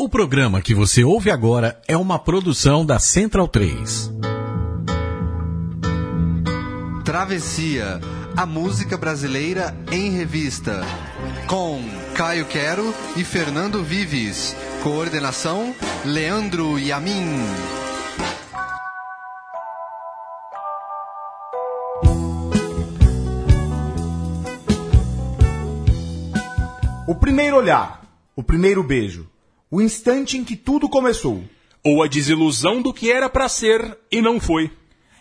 O programa que você ouve agora é uma produção da Central 3. Travessia, a música brasileira em revista. Com Caio Quero e Fernando Vives. Coordenação, Leandro Yamin. O primeiro olhar, o primeiro beijo, o instante em que tudo começou. Ou a desilusão do que era para ser e não foi.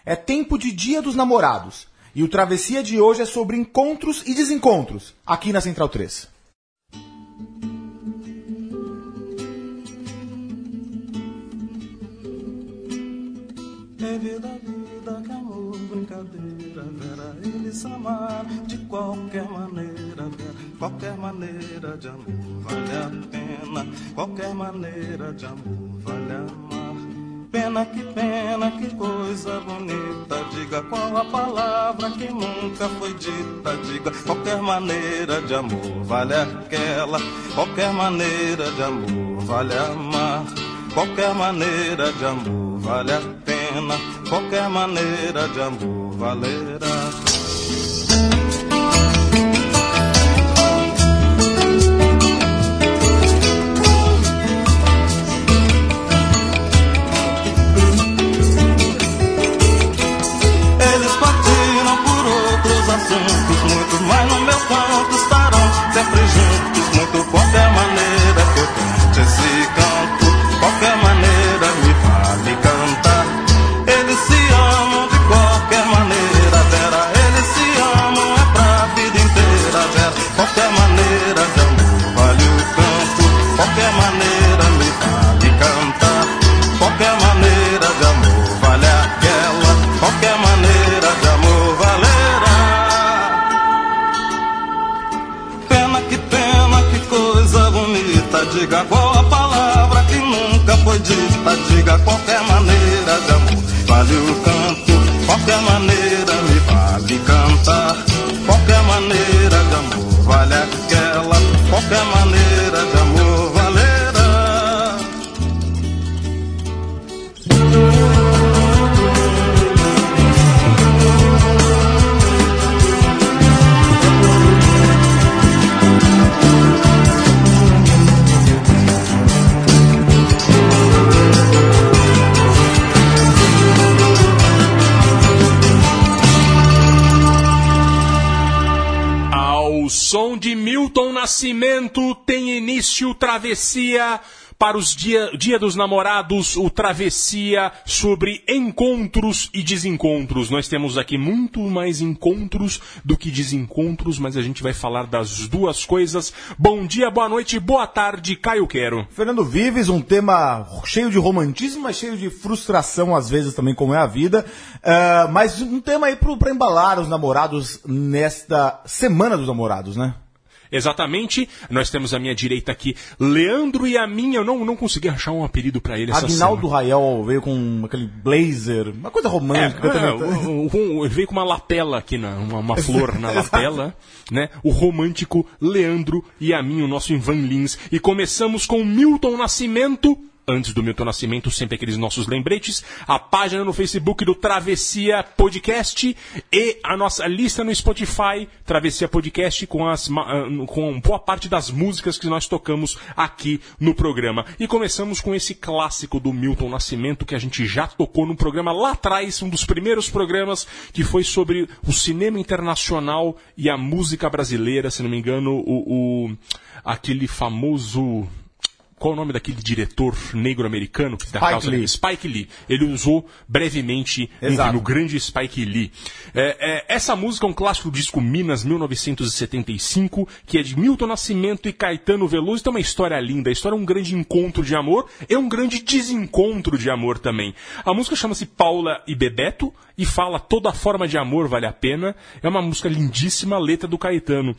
É tempo de Dia dos Namorados. E o Travessia de hoje é sobre encontros e desencontros, aqui na Central 3. É amor, brincadeira, vera, eles amaram de qualquer maneira, vera, qualquer maneira de amor vale a pena, qualquer maneira de amor vale amar. Pena que pena, que coisa bonita, diga qual a palavra que nunca foi dita, diga qualquer maneira de amor vale aquela, qualquer maneira de amor vale amar. Qualquer maneira de amor vale a qualquer maneira de amor valerá. Eles partiram por outros assuntos, muito mais no meu canto estarão sempre juntos, Travessia para os dia, dia dos Namorados, o Travessia sobre encontros e desencontros. Nós temos aqui muito mais encontros do que desencontros, mas a gente vai falar das duas coisas. Bom dia, boa noite, boa tarde, Caio Quero. Fernando Vives, um tema cheio de romantismo, mas cheio de frustração às vezes também, como é a vida. Ah, mas um tema aí pra embalar os namorados nesta Semana dos Namorados, né? Exatamente, nós temos à minha direita aqui Leandro e a minha, eu não, não consegui achar um apelido para ele essa Aguinaldo semana. Rael veio com aquele blazer, uma coisa romântica. É, também. o- o- ele veio com uma lapela aqui, na, uma, uma flor na lapela, né? O romântico Leandro e a mim, o nosso Ivan Lins. E começamos com Milton Nascimento. Antes do Milton Nascimento, sempre aqueles nossos lembretes. A página no Facebook do Travessia Podcast e a nossa lista no Spotify, Travessia Podcast, com, as, ah, com boa parte das músicas que nós tocamos aqui no programa. E começamos com esse clássico do Milton Nascimento que a gente já tocou no programa lá atrás, um dos primeiros programas que foi sobre o cinema internacional e a música brasileira, se não me engano, o, o aquele famoso qual o nome daquele diretor negro-americano que da Spike causa Lee. Spike Lee. Ele usou brevemente Exato. enfim, o grande Spike Lee. É, é, essa música é um clássico do disco Minas 1975, que é de Milton Nascimento e Caetano Veloso. Tem uma história linda. A história é um grande encontro de amor e um grande desencontro de amor também. A música chama-se Paula e Bebeto e fala toda forma de amor vale a pena. É uma música lindíssima, letra do Caetano.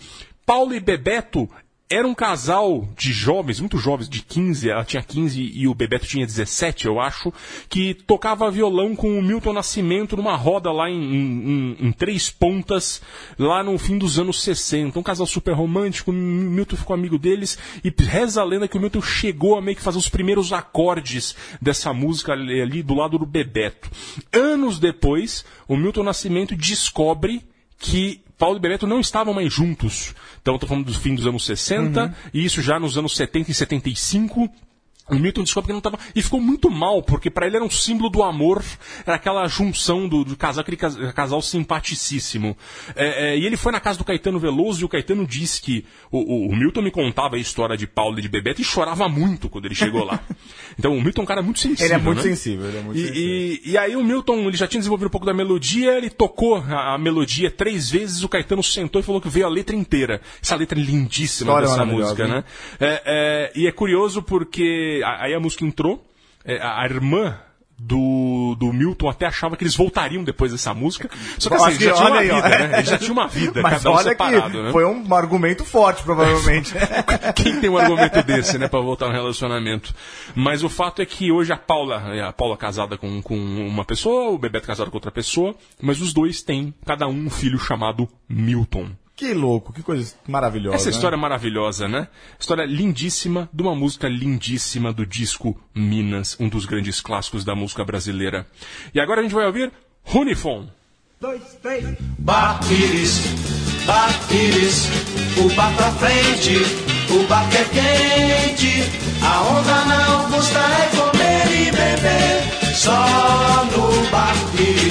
Paula e Bebeto era um casal de jovens, muito jovens, de 15, ela tinha 15 e o Bebeto tinha 17, eu acho, que tocava violão com o Milton Nascimento numa roda lá em, em- em- Três Pontas, lá no fim dos anos 60. Um casal super romântico, o Milton ficou amigo deles e reza a lenda que o Milton chegou a meio que fazer os primeiros acordes dessa música ali, ali do lado do Bebeto. Anos depois, o Milton Nascimento descobre que Paulo e Bebeto não estavam mais juntos. Então, estou falando do fim dos anos 60, e isso já nos anos 70 e 75. O Milton descobre que não estava. E ficou muito mal, porque para ele era um símbolo do amor, era aquela junção do, do casal, aquele cas- casal simpaticíssimo. É, é, e ele foi na casa do Caetano Veloso e o Caetano disse que. O, o- o Milton me contava a história de Paulo e de Bebeto e chorava muito quando ele chegou lá. Então o Milton é um cara muito sensível. Ele é muito né? sensível, ele é muito E- sensível. e, e aí o Milton, ele já tinha desenvolvido um pouco da melodia, ele tocou a, a melodia três vezes, o Caetano sentou e falou que veio a letra inteira. Essa letra é lindíssima História dessa música, né? né? É, é, e é curioso porque aí a música entrou, é, a, irmã do, do Milton até achava que eles voltariam depois dessa música. Só que Acho assim, que já tinha uma aí, ó. vida, né? Eles já tinham uma vida, Mas cada um separado, que né? foi um argumento forte, provavelmente. Quem tem um argumento desse, né, pra voltar no relacionamento? Mas o fato é que hoje a Paula, é a Paula casada com, com uma pessoa, o Bebeto casado com outra pessoa, mas os dois têm, cada um, um filho chamado Milton. Que louco, que coisa maravilhosa. Essa né? história é maravilhosa, né? História lindíssima, de uma música lindíssima do disco Minas, um dos grandes clássicos da música brasileira. E agora a gente vai ouvir Runifon. Bar Pires, Bar Pires, o bar pra frente, o bar que é quente. A onda na Augusta é comer e beber, só no Bar Pires.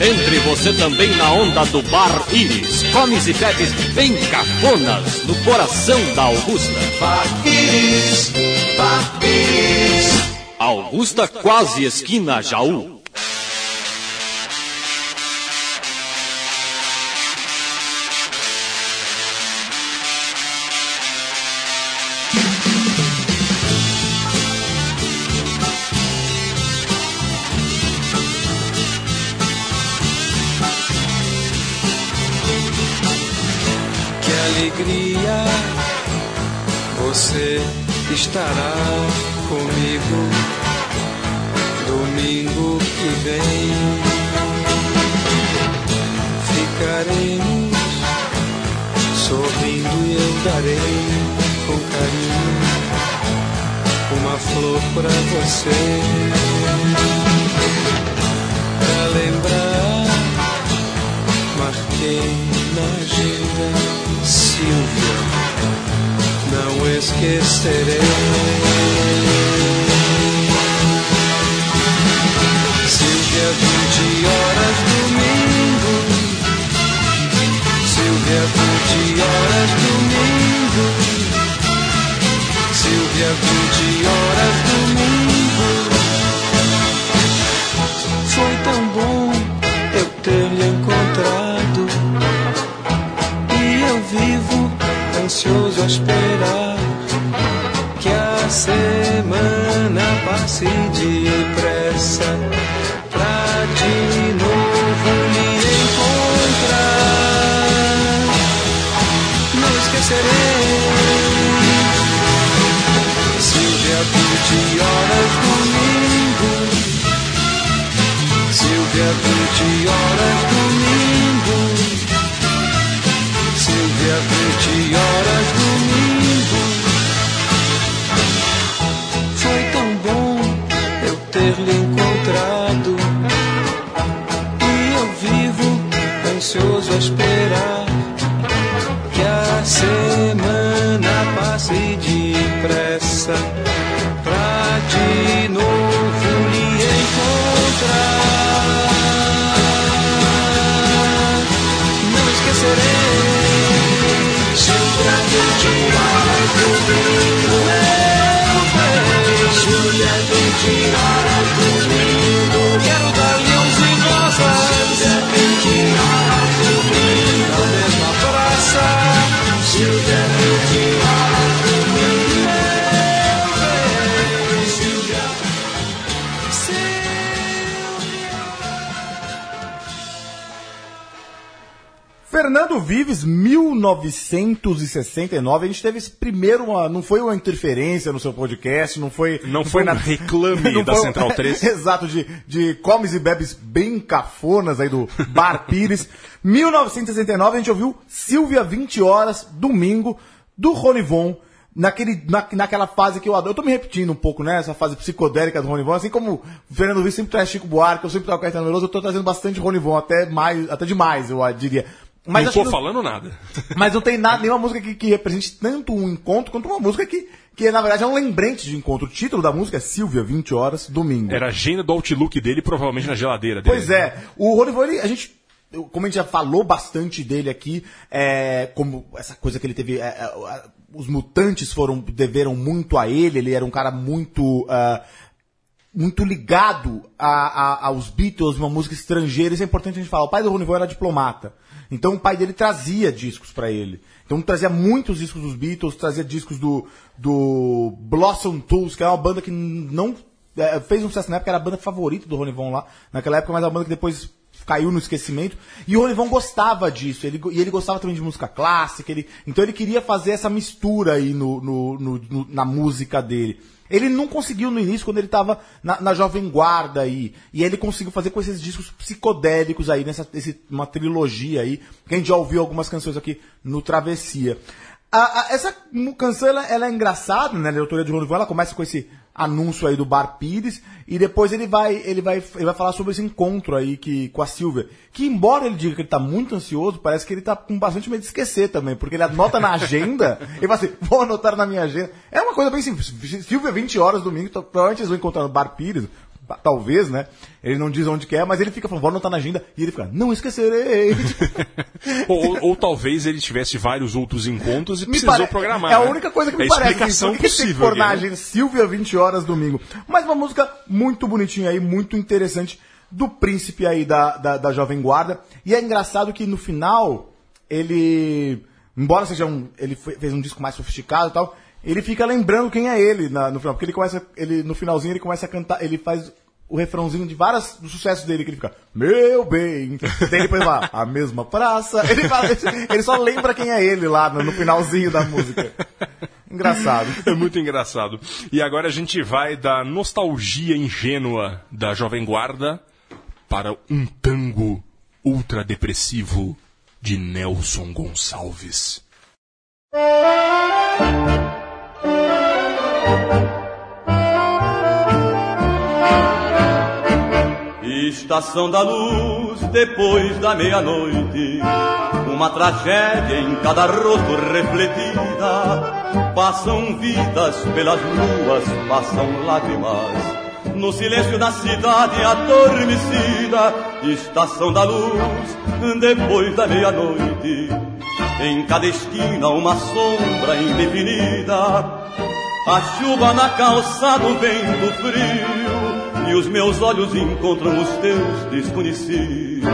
Entre você também na onda do Bar Iris. Comes e bebes bem cafonas no coração da Augusta. Bar Pires, Bar Pires. Augusta quase esquina Jaú. Alegria você estará comigo domingo que vem. Ficaremos sorrindo e eu darei com carinho uma flor pra você. Pra lembrar marquei na agenda esquecerei. Silvia, 20 horas domingo. Silvia, 20 horas domingo. Fernando Vives, 1969. A gente teve esse primeiro, uma, não foi uma interferência no seu podcast, não foi. Não foi um reclame não da foi- Central 3. Exato, de, de comes e bebes bem cafonas aí do Bar Pires. 1969, a gente ouviu Silvia 20 Horas, domingo, do Ronivon. Naquele, na, naquela fase que eu adoro. Eu tô me repetindo um pouco, né? Essa fase psicodélica do Ronivon. Assim como o Fernando Vives sempre traz Chico Buarque, eu sempre trago Caetano Veloso, eu tô trazendo bastante Ronivon, até mais, até demais, eu diria. Mas não tô falando nada. mas não tem nada, nenhuma música que, que represente tanto um encontro quanto uma música que, que na verdade é um lembrete de encontro. O título da música é Silvia, 20 horas, domingo. Era a agenda do Outlook dele, provavelmente na geladeira dele. Pois é, o ele, a gente, como a gente já falou bastante dele aqui, é, como essa coisa que ele teve, é, é, os mutantes foram, deveram muito a ele, ele era um cara muito, ah, muito ligado a, a- aos Beatles, uma música estrangeira, isso é importante a gente falar. O pai do Ronivon era diplomata. Então o pai dele trazia discos pra ele. Então trazia muitos discos dos Beatles, trazia discos do, do Blossom Tools, que é uma banda que não é, fez um sucesso na época, era a banda favorita do Ronivon lá, naquela época, mas é uma banda que depois caiu no esquecimento. E o Ronivon gostava disso, ele, e ele gostava também de música clássica, ele, então ele queria fazer essa mistura aí no, no- no- no- na música dele. Ele não conseguiu no início, quando ele estava na, na Jovem Guarda aí. E ele conseguiu fazer com esses discos psicodélicos aí, nessa esse, uma trilogia aí, que a gente já ouviu algumas canções aqui no Travessia. A- a- essa canção ela, ela é engraçada, né? A autoria de Ronivon, ela começa com esse anúncio aí do Bar Pires e depois ele vai ele vai ele vai falar sobre esse encontro aí que com a Silvia, que embora ele diga que ele tá muito ansioso, parece que ele tá com bastante medo de esquecer também, porque ele anota na agenda, ele fala assim, vou anotar na minha agenda. É uma coisa bem simples. Silvia 20 horas domingo, então, provavelmente eles vão encontrar no Bar Pires, talvez, né? Ele não diz onde que é, mas ele fica falando, vou anotar na agenda e ele fica, não esquecerei. Ou, ou talvez ele tivesse vários outros encontros e Me precisou pare- programar. É a né? única coisa que me é parece. explicação Por que que tem que possível. né? Silvia 20 horas domingo. Mas uma música muito bonitinha aí, muito interessante do príncipe aí da, da, da Jovem Guarda. E é engraçado que no final, ele. Embora seja um. Ele fez um disco mais sofisticado e tal. Ele fica lembrando quem é ele na- no final. Porque ele começa. Ele, no finalzinho ele começa a cantar. Ele faz o refrãozinho de vários dos sucessos dele, que ele fica, meu bem. Daí depois vai, a mesma praça. Ele, ele só lembra quem é ele lá no, no finalzinho da música. Engraçado. É muito engraçado. E agora a gente vai da nostalgia ingênua da Jovem Guarda para um tango ultra depressivo de Nelson Gonçalves. Estação da luz, depois da meia-noite, uma tragédia em cada rosto refletida. Passam vidas pelas ruas, passam lágrimas. No silêncio da cidade adormecida, estação da luz, depois da meia-noite. Em cada esquina uma sombra indefinida. A chuva na calçada, o vento frio, e os meus olhos encontram os teus desconhecida.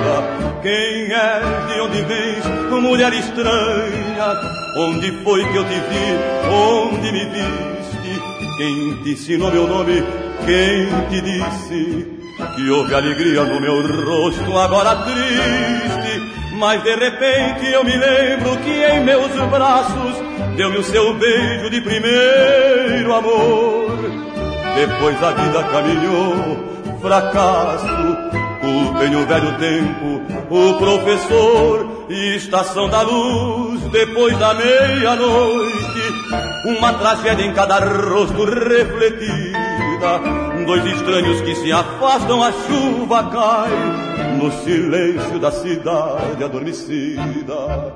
Quem é, de onde vens, mulher estranha? Onde foi que eu te vi? Onde me viste? Quem te ensinou meu nome? Quem te disse que houve alegria no meu rosto agora triste? Mas de repente eu me lembro que em meus braços deu-me o seu beijo de primeiro amor. Depois a vida caminhou, fracasso, culpem o velho tempo, o professor, e estação da luz, depois da meia-noite, uma tragédia em cada rosto refletida, dois estranhos que se afastam, a chuva cai, no silêncio da cidade adormecida.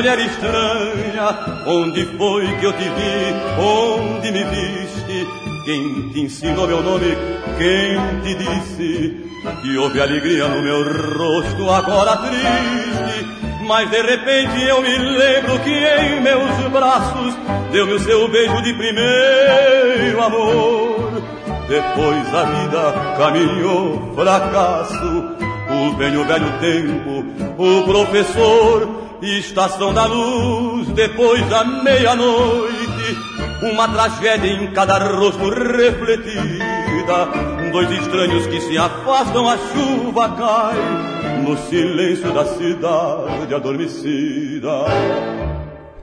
Mulher estranha? Onde foi que eu te vi? Onde me viste? Quem te ensinou meu nome? Quem te disse que houve alegria no meu rosto agora triste? Mas de repente eu me lembro que em meus braços deu-me o seu beijo de primeiro amor. Depois a vida caminhou fracasso, vem o velho tempo, o professor, estação da luz, depois da meia-noite, uma tragédia em cada rosto refletida, dois estranhos que se afastam, a chuva cai, no silêncio da cidade adormecida.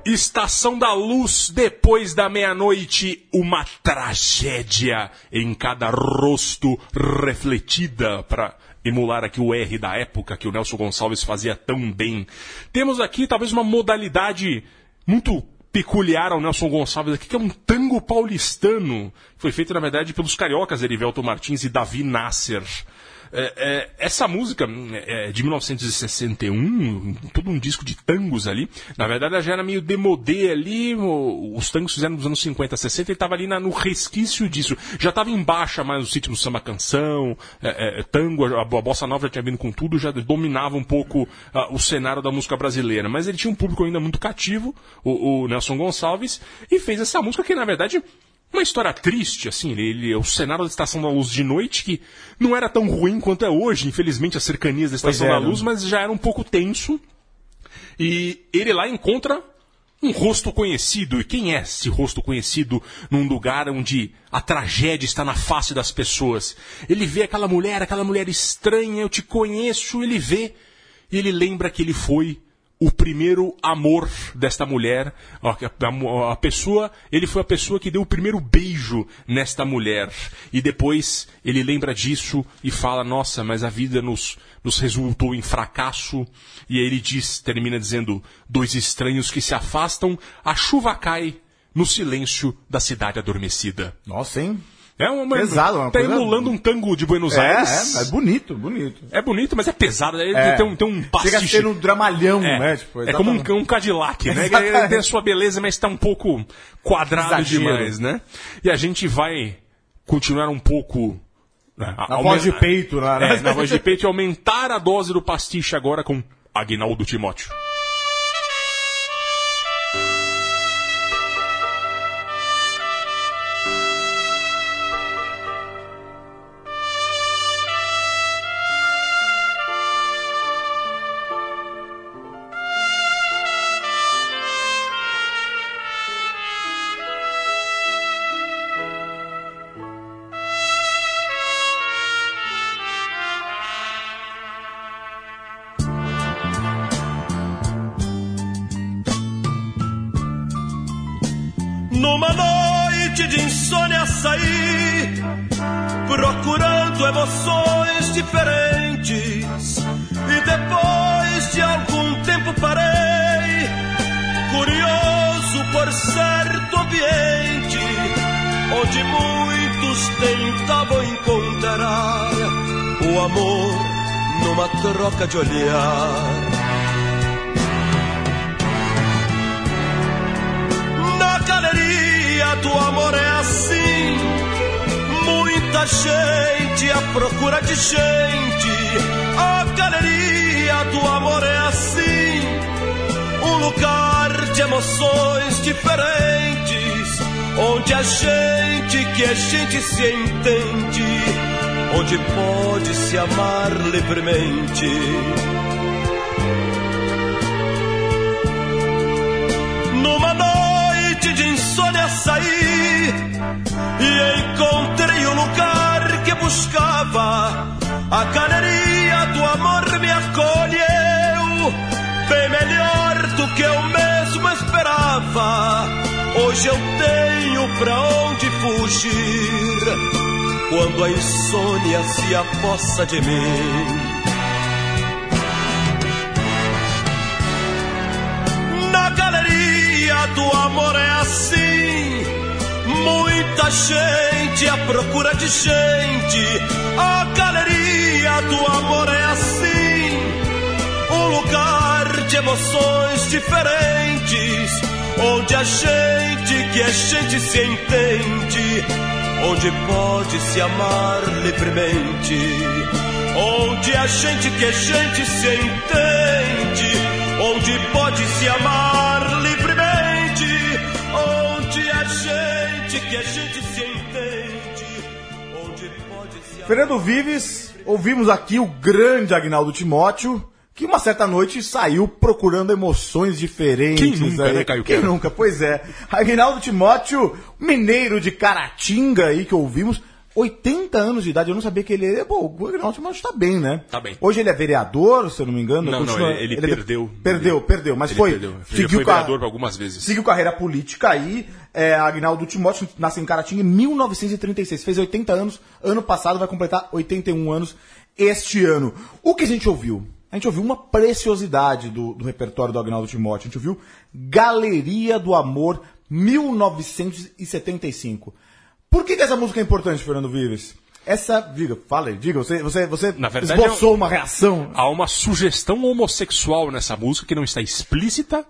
Estação da Luz, depois da meia-noite, uma tragédia em cada rosto refletida para emular aqui o R da época que o Nelson Gonçalves fazia tão bem. Temos aqui talvez uma modalidade muito peculiar ao Nelson Gonçalves aqui, que é um tango paulistano. Foi feito, na verdade, pelos cariocas Erivelto Martins e Davi Nasser. É, é, essa música é, de 1961, todo um disco de tangos ali, na verdade ela já era meio demodê ali, os tangos fizeram nos anos 50, 60 e estava ali na, no resquício disso. Já estava em baixa mais o sítio do samba canção, é, é, tango, a, a, bossa nova já tinha vindo com tudo, já dominava um pouco o cenário da música brasileira. Mas ele tinha um público ainda muito cativo, o, o Nelson Gonçalves, e fez essa música que na verdade uma história triste, assim, ele, o cenário da Estação da Luz de noite, que não era tão ruim quanto é hoje, infelizmente, as cercanias da Estação é, da? Luz, mas já era um pouco tenso. E ele lá encontra um rosto conhecido. E quem é esse rosto conhecido num lugar onde a tragédia está na face das pessoas? Ele vê aquela mulher, aquela mulher estranha, eu te conheço, ele vê, e ele lembra que ele foi o primeiro amor desta mulher, a, pessoa, ele foi a pessoa que deu o primeiro beijo nesta mulher. E depois ele lembra disso e fala: Nossa, mas a vida nos, nos resultou em fracasso. E aí ele diz, termina dizendo: Dois estranhos que se afastam, a chuva cai no silêncio da cidade adormecida. Nossa, hein? É uma, Pesado, uma tá coisa- emulando um tango de Buenos É, Aires. é, é bonito, bonito. É bonito, mas é pesado. É. tem, um, tem um pastiche. Chega a ser um dramalhão, É, né? Tipo, é como um, um Cadillac, né? Ele tem a sua beleza, mas está um pouco quadrado Exagero. demais, né? E a gente vai continuar um pouco... né, Na voz de peito, né? Na voz de peito e aumentar a dose do pastiche agora com Agnaldo Timóteo. Amor numa troca de olhar. Na galeria do amor é assim. Muita gente à procura de gente. A galeria do amor é assim. Um lugar de emoções diferentes. Onde a gente que a gente se entende. Onde pode se amar livremente. Numa noite de insônia saí e encontrei o lugar que buscava. A galeria do amor me acolheu, bem melhor do que eu mesmo esperava. Hoje eu tenho pra onde fugir quando a insônia se apossa de mim. Na galeria do amor é assim. Muita gente à procura de gente. A galeria do amor é assim. Um lugar de emoções diferentes. Onde a gente que a gente se entende. Onde pode se amar livremente. Onde a gente que a gente se entende. Onde pode se amar livremente. Onde a gente que a gente se entende. Onde Fernando Vives, ouvimos aqui o grande Agnaldo Timóteo, que uma certa noite saiu procurando emoções diferentes. Quem nunca, aí. né, Caio Quem Quero? nunca, pois é. Agnaldo Timóteo, mineiro de Caratinga aí que ouvimos. 80 anos de idade, eu não sabia que ele é. Pô, o Agnaldo Timóteo tá bem, né? Tá bem. Hoje ele é vereador, se eu não me engano. Não, não, continua- ele, ele é- perdeu. Perdeu, perdeu, mas Ele foi. perdeu. Ele Seguiu foi a- vereador algumas vezes. Seguiu carreira política aí. É, Agnaldo Timóteo nasceu em Caratinga em 1936. Fez 80 anos. Ano passado vai completar 81 anos este ano. O que a gente ouviu? A gente ouviu uma preciosidade do, do repertório do Agnaldo Timóteo. A gente ouviu Galeria do Amor 1975. Por que, que essa música é importante, Fernando Vives? Essa, diga, fala aí, diga, você, você, você Na verdade, esboçou é- uma reação. Há uma sugestão homossexual nessa música que não está explícita,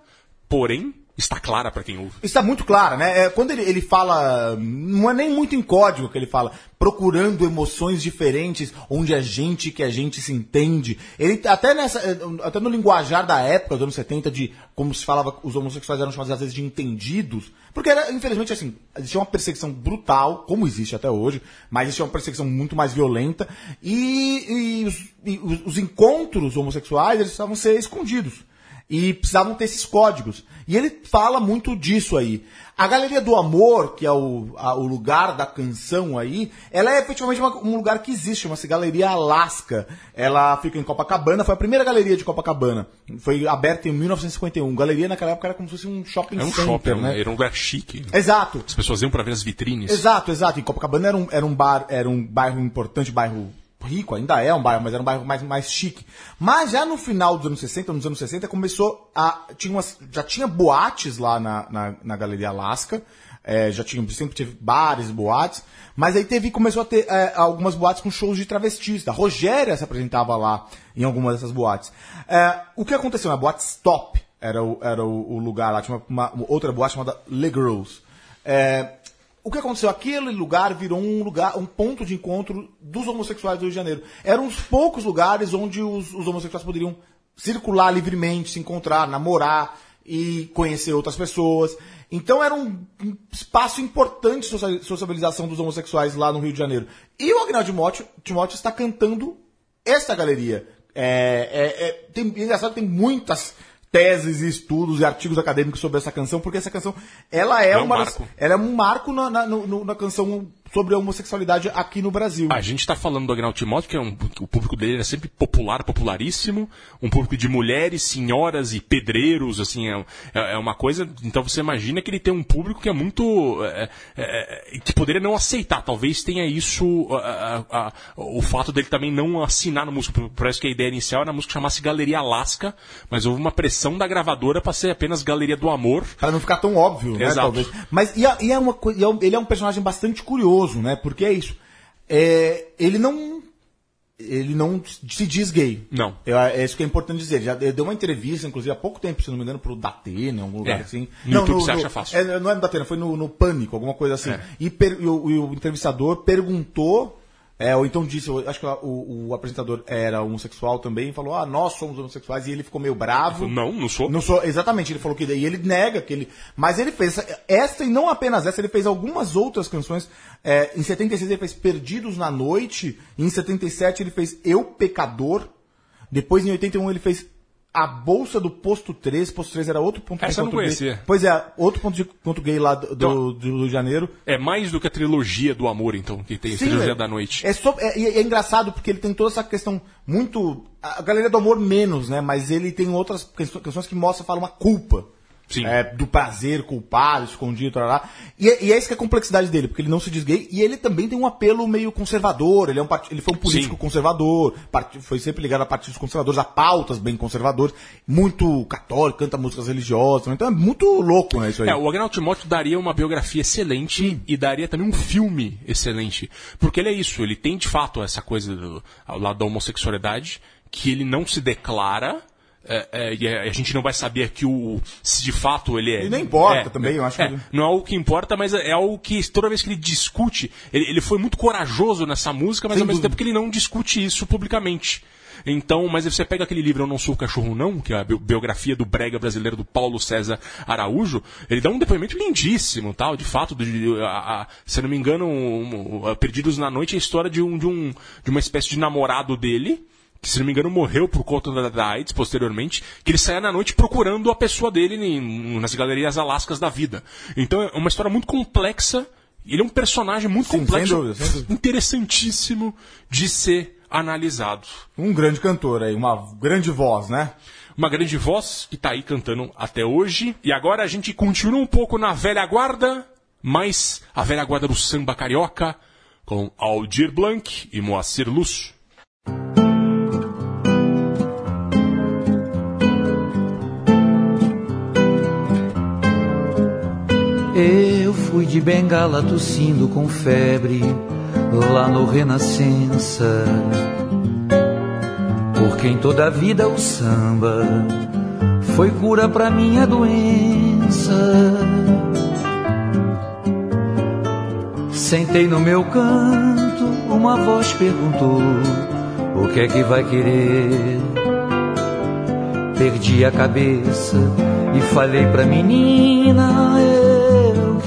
porém está clara para quem ouve. Está muito claro, né? É, quando ele, ele fala, não é nem muito em código que ele fala, procurando emoções diferentes, onde a gente que a gente se entende. Ele até nessa, eh, até no linguajar da época, dos anos 70, de como se falava, os homossexuais eram chamados às vezes de entendidos, porque era, infelizmente, assim, existia uma perseguição brutal, como existe até hoje, mas existia uma perseguição muito mais violenta, e, e os, e os- os encontros homossexuais, eles precisavam ser escondidos. E precisavam ter esses códigos. E ele fala muito disso aí. A Galeria do Amor, que é o, a- o lugar da canção aí, ela é efetivamente uma- um lugar que existe, chama-se Galeria Alaska. Ela fica em Copacabana, foi a primeira galeria de Copacabana. Foi aberta em 1951. Galeria naquela época era como se fosse um shopping É um center, shopping, né? era um lugar chique. Exato. As pessoas iam para ver as vitrines. Exato, exato. Em Copacabana era um, era um bar, era um bairro importante, bairro rico, ainda é um bairro, mas era um bairro mais, mais chique. Mas já no final dos anos 60, nos anos 60, começou a. Tinha umas, já tinha boates lá na, na, na Galeria Alaska. é, já tinha, sempre teve bares, boates. Mas aí teve, começou a ter é, algumas boates com shows de travestis. A Rogéria se apresentava lá em algumas dessas boates. É, o que aconteceu? A boate Stop era o, era o, o lugar lá. Tinha uma, uma outra boate chamada Le Girls. É, o que aconteceu? Aquele lugar virou um lugar, um ponto de encontro dos homossexuais do Rio de Janeiro. Eram os poucos lugares onde os, os homossexuais poderiam circular livremente, se encontrar, namorar e conhecer outras pessoas. Então era um, espaço importante de socia- sociabilização dos homossexuais lá no Rio de Janeiro. E o Agnaldo Timóteo, Timóteo está cantando esta galeria. É, é, é, tem, é engraçado que tem muitas teses e estudos e artigos acadêmicos sobre essa canção, porque essa canção ela é, É um uma, marco. ela é um marco na, na, no- na canção sobre a homossexualidade aqui no Brasil. A gente está falando do Agnaldo Timóteo, que é um, o público dele é sempre popular, popularíssimo, um público de mulheres, senhoras e pedreiros, assim, é, é- é uma coisa. Então você imagina que ele tem um público que é muito. é, é, é, que poderia não aceitar. Talvez tenha isso, a- a- a- o fato dele também não assinar no música. Parece que a ideia inicial era a música chamasse Galeria Alaska, mas houve uma pressão da gravadora para ser apenas Galeria do Amor. Para não ficar tão óbvio, né? Exato. Talvez. Mas e, e é uma, é ele é um personagem bastante curioso, né? Porque é isso. É, ele não. Ele não se diz gay. Não. É, é isso que é importante dizer. Já deu uma entrevista, inclusive, há pouco tempo, se não me engano, pro Datena, em algum lugar É. assim. No YouTube você acha fácil. é, não é no Datena, foi no, no Pânico, alguma coisa assim. É. E, per- e o, e o entrevistador perguntou. É, ou então disse, eu acho que o, o apresentador era homossexual também, e falou, ah, nós somos homossexuais, e ele ficou meio bravo. Não, não sou. Não sou, exatamente, ele falou que e ele nega que ele, mas ele fez essa, essa e não apenas essa, ele fez algumas outras canções. É, em 76 ele fez Perdidos na Noite, em 77 ele fez Eu Pecador, depois em 81 ele fez A Bolsa do Posto 3, Posto 3 era outro ponto Essa eu não encontro conhecia. gay. Pois é, outro ponto de encontro gay lá do, Então- do Rio de Janeiro. É mais do que a trilogia do amor, então, que tem Sim, trilogia é- da noite. É, so- é- é engraçado porque ele tem toda essa questão muito. A Galeria do Amor menos, né? Mas ele tem outras canções que mostram, falam uma culpa. Sim. É, do prazer culpado, escondido, tarará. E, é- e é isso que é a complexidade dele, porque ele não se diz gay e ele também tem um apelo meio conservador. Ele, é um part- ele foi um político Sim. conservador, part- foi sempre ligado a partidos conservadores, a pautas bem conservadores, muito católico, canta músicas religiosas. Então é muito louco, né? Isso aí. É, o Agnaldo Timóteo daria uma biografia excelente e daria também um filme excelente. Porque ele é isso, ele tem de fato essa coisa do, ao lado da homossexualidade, que ele não se declara. É, é, e a gente não vai saber que o se de fato ele é. E nem importa é, também, eu acho é, que- Não é o que importa, mas é algo que toda vez que ele discute, ele, ele foi muito corajoso nessa música, mas Sem ao mesmo dúvida. tempo que ele não discute isso publicamente. Então, mas você pega aquele livro Eu Não Sou Cachorro Não, que é a bi- biografia do brega brasileiro do Paulo César Araújo, ele dá um depoimento lindíssimo, tal, de fato, de, a- a- se eu não me engano, um- um- Perdidos na Noite é a história de, um, de, um, de uma espécie de namorado dele, que se não me engano morreu por conta da, da AIDS posteriormente, que ele saía na noite procurando a pessoa dele em- nas galerias alascas da vida. Então é uma história muito complexa, ele é um personagem muito Sim, complexo, sem dúvida, sem dúvida. interessantíssimo de ser analisado. Um grande cantor aí, uma grande voz, né? Uma grande voz que tá aí cantando até hoje. E agora a gente continua um pouco na velha guarda, mas a velha guarda do samba carioca, com Aldir Blanc e Moacir Lúcio. Eu fui de bengala tossindo com febre lá no Renascença. Porque em toda a vida o samba foi cura pra minha doença. Sentei no meu canto, uma voz perguntou: O que é que vai querer? Perdi a cabeça e falei pra menina: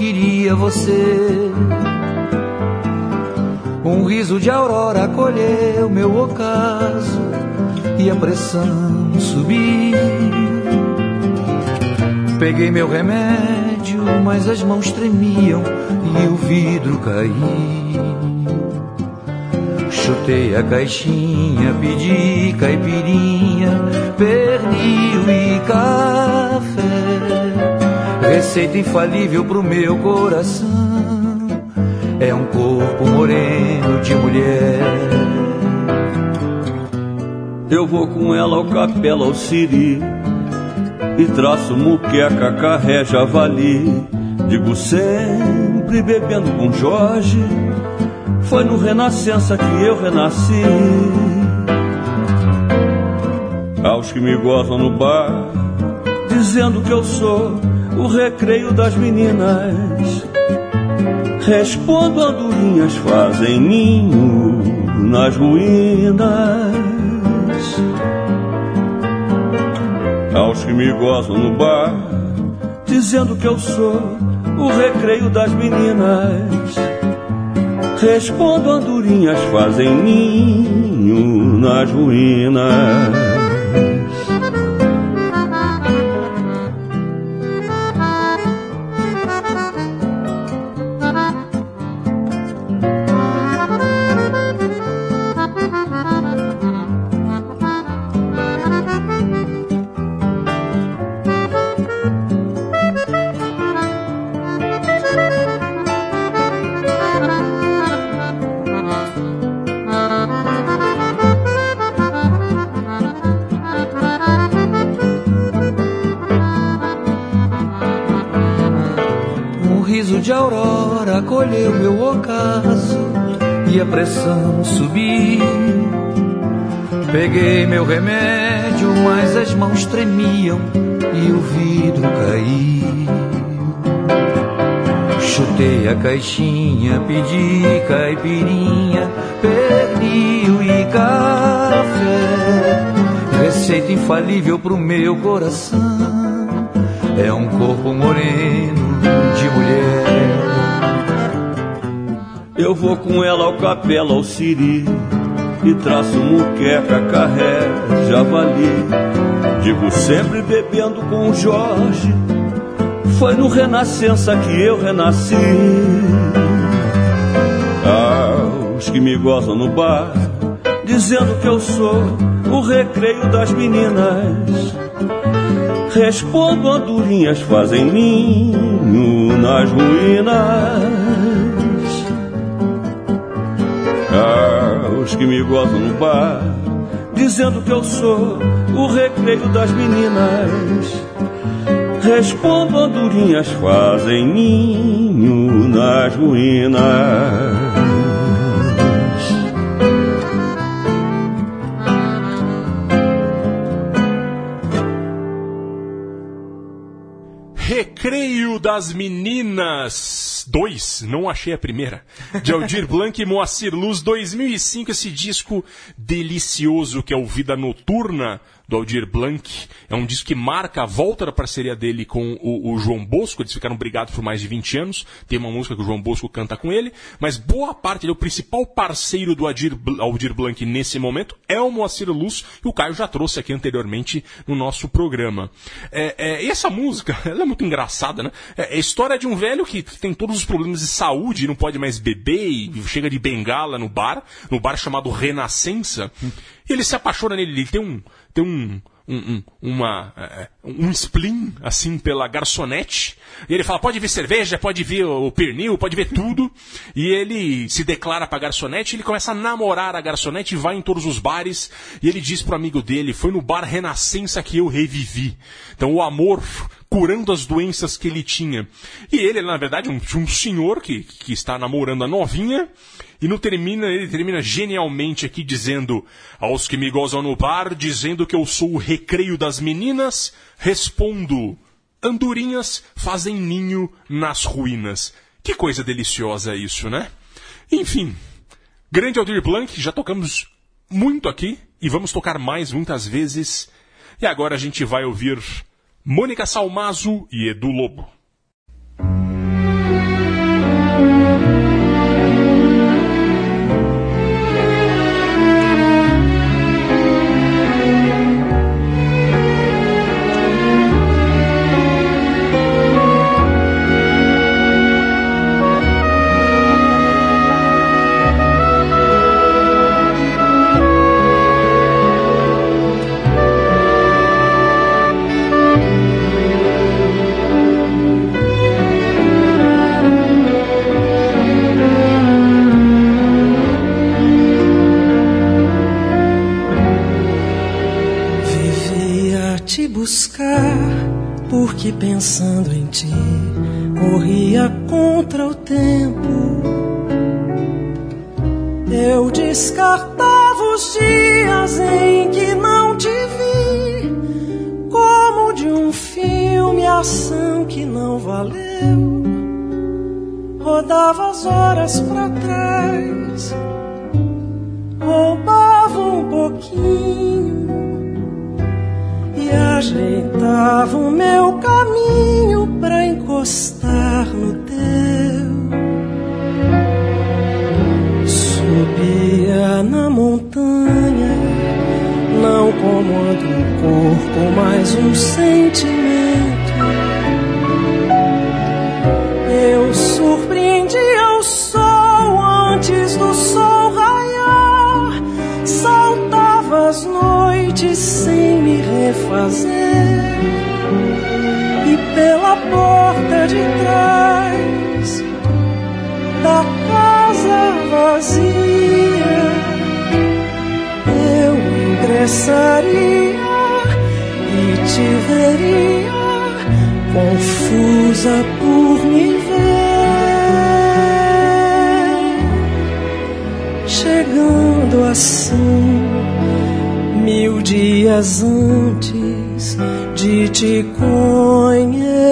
queria você. Um riso de aurora acolheu meu ocaso e a pressão subiu. Peguei meu remédio, mas as mãos tremiam e o vidro caiu. Chutei a caixinha, pedi caipirinha, pernil e café. Receita infalível pro meu coração. É um corpo moreno de mulher. Eu vou com ela ao capela, ao siri E traço muqueca, carré, javali Digo sempre bebendo com Jorge. Foi no Renascença que eu renasci. Aos que me gozam no bar Dizendo que eu sou o recreio das meninas Respondo andorinhas fazem ninho nas ruínas aos que me gozam no bar, dizendo que eu sou o recreio das meninas. Respondo andorinhas fazem ninho nas ruínas. Riso de aurora acolheu meu ocaso e a pressão subiu. Peguei meu remédio, mas as mãos tremiam e o vidro caiu. Chutei a caixinha, pedi caipirinha, pernil e café. Receita infalível pro meu coração é um corpo moreno mulher. Eu vou com ela ao capela, ao siri E traço muqueca, carré, javali Digo sempre bebendo com o Jorge Foi no Renascença que eu renasci Aos que me gozam no bar Dizendo que eu sou o recreio das meninas Respondo andorinhas fazem ninho nas ruínas aos que me gozam no bar, dizendo que eu sou o recreio das meninas. Respondo andorinhas fazem ninho nas ruínas. Das Meninas 2, não achei a primeira. De Aldir Blanc e Moacir Luz, 2005, esse disco delicioso que é o Vida Noturna do Aldir Blanc. É um disco que marca a volta da parceria dele com o, o, João Bosco. Eles ficaram brigados por mais de 20 anos. Tem uma música que o João Bosco canta com ele. Mas boa parte, ele é o principal parceiro do Aldir, Aldir Blanc nesse momento, é o Moacir Luz, que o Caio já trouxe aqui anteriormente no nosso programa. É, é, e essa música, ela é muito engraçada, né? É, é a história de um velho que tem todos os problemas de saúde, não pode mais beber e chega de bengala no bar, no bar chamado Renascença. E ele se apaixona nele, ele tem um, tem um, um, um, uma, é, um spleen, assim, pela garçonete. E ele fala, pode vir cerveja, pode vir o pernil, pode ver tudo. E ele se declara pra garçonete, ele começa a namorar a garçonete, vai em todos os bares. E ele diz pro amigo dele, foi no bar Renascença que eu revivi. Então o amor curando as doenças que ele tinha. E ele, na verdade, um, um senhor que, que está namorando a novinha. E no termina, ele termina genialmente aqui dizendo: Aos que me gozam no bar, dizendo que eu sou o recreio das meninas, respondo: Andorinhas fazem ninho nas ruínas. Que coisa deliciosa isso, né? Enfim, grande Aldir Blanc, já tocamos muito aqui e vamos tocar mais muitas vezes. E agora a gente vai ouvir Mônica Salmazo e Edu Lobo. Pensando em ti, corria contra o tempo. Eu descartava os dias em que não te vi, como de um filme ação que não valeu. Rodava as horas para trás, roubava um pouquinho ajeitava o meu caminho para encostar no teu. Subia na montanha, não como anda um corpo, mas um sentimento. Eu surpreendia o sol antes do sol raiar, saltava as noites sem me refazer. E pela porta de trás da casa vazia eu ingressaria e te veria confusa por me ver. Chegando assim dias antes de te conhecer.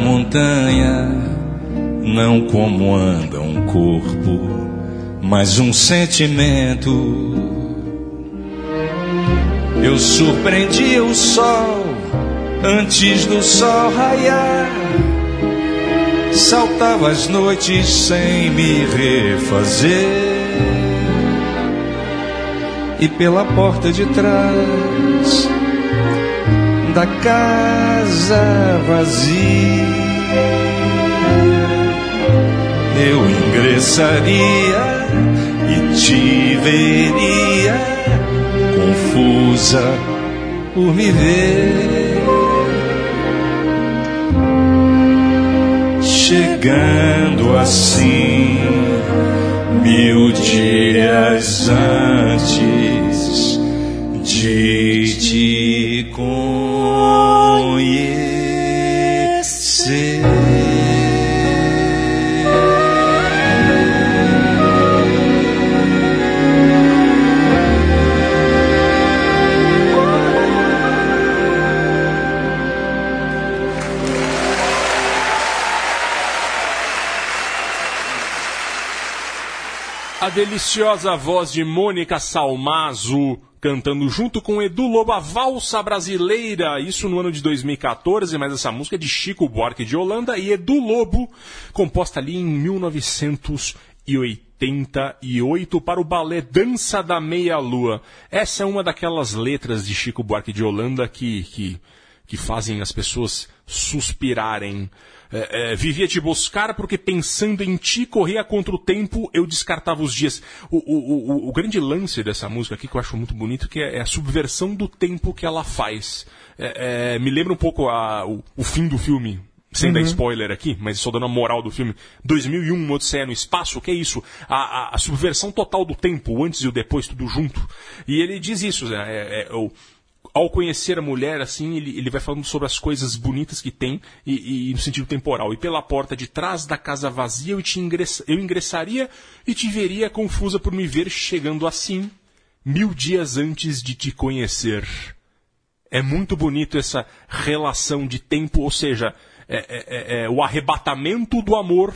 Montanha, não como anda um corpo, mas um sentimento. Eu surpreendia o sol antes do sol raiar, saltava as noites sem me refazer. E pela porta de trás da casa vazia. Eu ingressaria e te veria confusa por me ver. Chegando assim, mil dias antes de te conhecer. A deliciosa voz de Mônica Salmazo cantando junto com Edu Lobo a valsa brasileira, isso no ano de 2014, mas essa música é de Chico Buarque de Holanda e Edu Lobo, composta ali em 1988 para o balé Dança da Meia Lua. Essa é uma daquelas letras de Chico Buarque de Holanda que, que, que fazem as pessoas suspirarem. É, é, vivia te buscar porque pensando em ti corria contra o tempo, eu descartava os dias. O, o, o, o grande lance dessa música aqui que eu acho muito bonito que é, é a subversão do tempo que ela faz. É, é, me lembra um pouco a, o, o fim do filme, sem dar Uhum. spoiler aqui, mas só dando a moral do filme. 2001, uma Odisseia no Espaço, o que é isso? A, a- a subversão total do tempo, o antes e o depois, tudo junto. E ele diz isso, né? É, é, o- ao conhecer a mulher, assim, ele, ele vai falando sobre as coisas bonitas que tem e, e no sentido temporal. E pela porta de trás da casa vazia eu, te ingressa, eu ingressaria e te veria confusa por me ver chegando assim, mil dias antes de te conhecer. É muito bonito essa relação de tempo, ou seja, é, é- é- é o arrebatamento do amor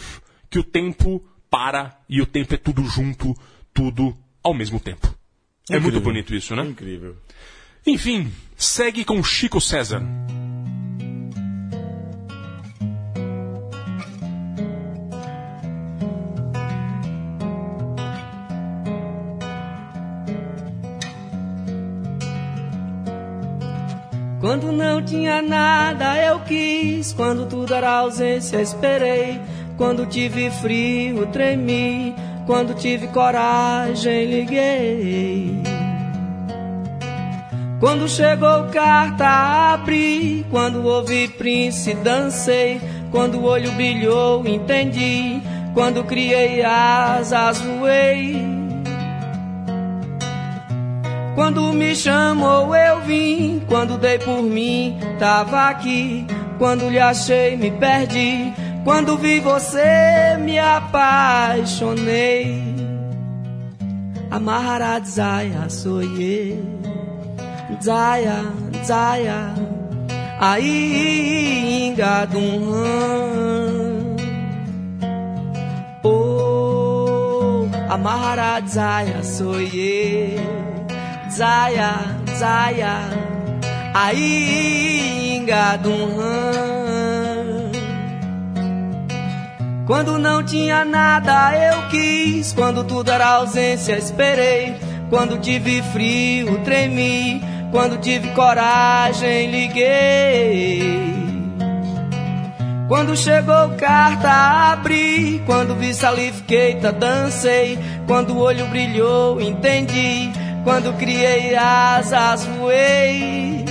que o tempo para e o tempo é tudo junto, tudo ao mesmo tempo. É muito bonito isso, né? Incrível. Enfim, segue com Chico César. Quando não tinha nada eu quis, quando tudo era ausência esperei, quando tive frio tremi, quando tive coragem liguei. Quando chegou carta abri, quando ouvi Prince dancei, quando o olho brilhou entendi, quando criei asas voei. Quando me chamou eu vim, quando dei por mim tava aqui, quando lhe achei me perdi, quando vi você me apaixonei. Amarra Zaya soye, Zaya, Zaya, aí engadum. Oh, Amarra Zaya soye. Zaya, Zaya, aí engadum. Quando não tinha nada eu quis, quando tudo era ausência esperei, quando tive frio tremi, quando tive coragem liguei. Quando chegou carta abri, quando vi salifiqueita dancei, quando o olho brilhou entendi, quando criei asas voei.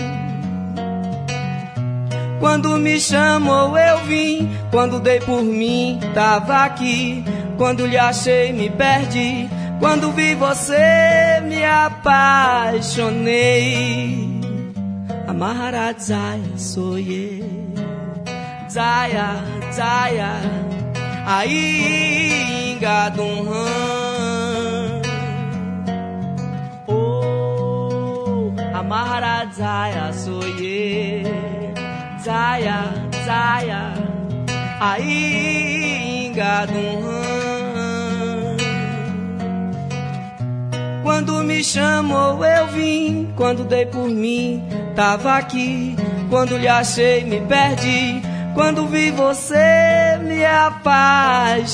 Quando me chamou eu vim, quando dei por mim tava aqui, quando lhe achei me perdi, quando vi você me apaixonei. Amarra Zaya soye, Zaya, Zaya, aí engadum. Amarra Zaya soye, Zaya, Zaya, aí engadum. Quando me chamou eu vim, quando dei por mim tava aqui, quando lhe achei me perdi, quando vi você me apaixonei.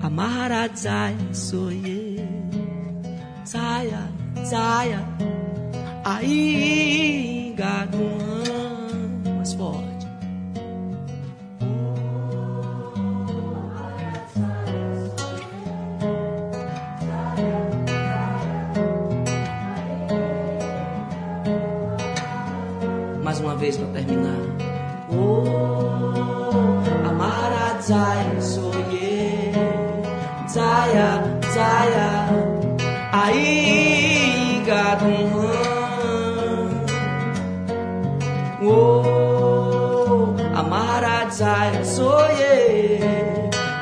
Amarra Zaya soye, Zaya, Zaya, aí engadum. Mais forte. Vez pra terminar. Oh, Amara Zaya, soye, Zaya, Zaya, aí, gadum, Oh, Amara Zaya, soye,